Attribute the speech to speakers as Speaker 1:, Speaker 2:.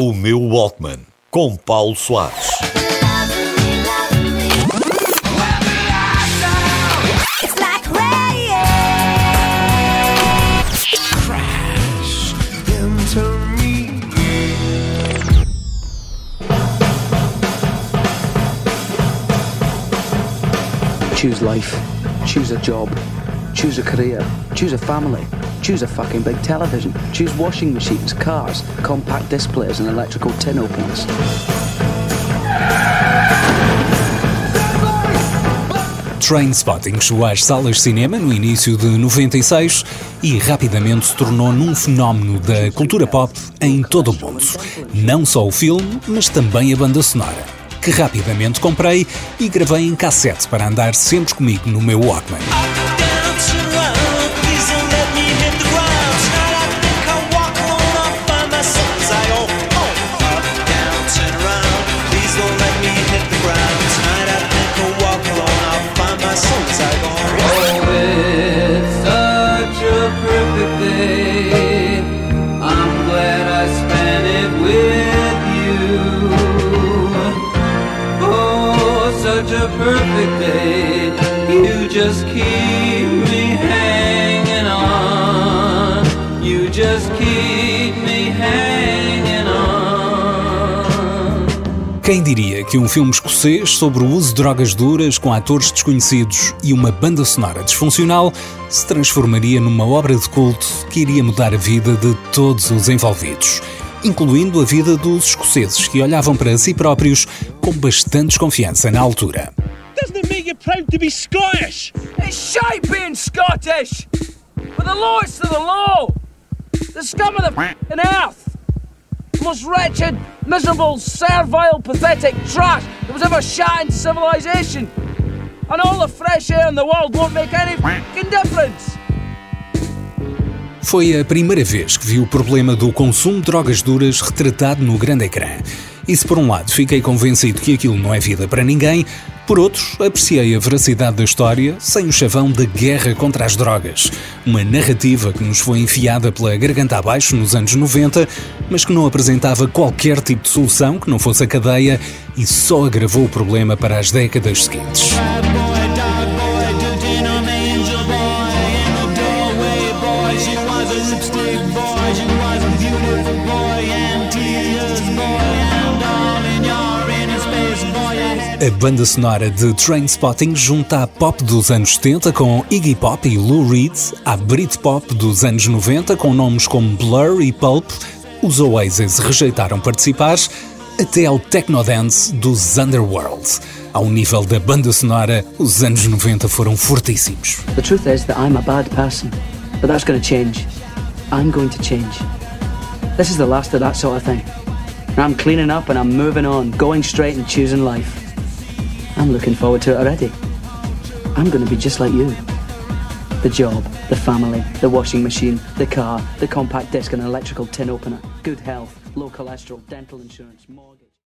Speaker 1: O meu Walkman, com Paulo Soares.
Speaker 2: Choose life. Choose a job. Choose a career. Choose a family. Choose a fucking big television. Choose washing machines, cars, compact displays, and electrical tin openers.
Speaker 3: Trainspotting chegou às salas de cinema no início de 96 e rapidamente se tornou num fenómeno da cultura pop em todo o mundo. Não só o filme, mas também a banda sonora, que rapidamente comprei e gravei em cassete para andar sempre comigo no meu Walkman.
Speaker 4: Perfect day. You just keep me hanging on. You just keep me hanging on.
Speaker 3: Quem diria que um filme escocês sobre o uso de drogas duras com atores desconhecidos e uma banda sonora disfuncional se transformaria numa obra de culto que iria mudar a vida de todos os envolvidos? Incluindo a vida dos escoceses que olhavam para si próprios com bastante desconfiança na altura.
Speaker 5: Doesn't it make you proud to be Scottish?
Speaker 6: It's shite being Scottish! But the law is to the law! The scum of the f***ing earth! The most wretched, miserable, servile, pathetic trash that was ever shot in civilization! And all the fresh air in the world won't make any f***ing difference!
Speaker 3: Foi a primeira vez que vi o problema do consumo de drogas duras retratado no grande ecrã. E se por um lado fiquei convencido que aquilo não é vida para ninguém, por outro, apreciei a veracidade da história sem o chavão da guerra contra as drogas. Uma narrativa que nos foi enfiada pela garganta abaixo nos anos 90, mas que não apresentava qualquer tipo de solução que não fosse a cadeia e só agravou o problema para as décadas seguintes. A banda sonora de Trainspotting junta a pop dos anos 70 com Iggy Pop e Lou Reed, a Britpop dos anos 90 com nomes como Blur e Pulp, os Oasis rejeitaram participar, até ao Technodance dos Underworld. Ao nível da banda sonora, os anos 90 foram fortíssimos.
Speaker 2: The truth is that I'm a bad person, but that's going to change. I'm going to change. This is the last of that sort of thing. I'm cleaning up and I'm moving on, going straight and choosing life. I'm looking forward to it already. I'm going to be just like you. The job, the family, the washing machine, the car, the compact disc and electrical tin opener, good health, low cholesterol, dental insurance, mortgage.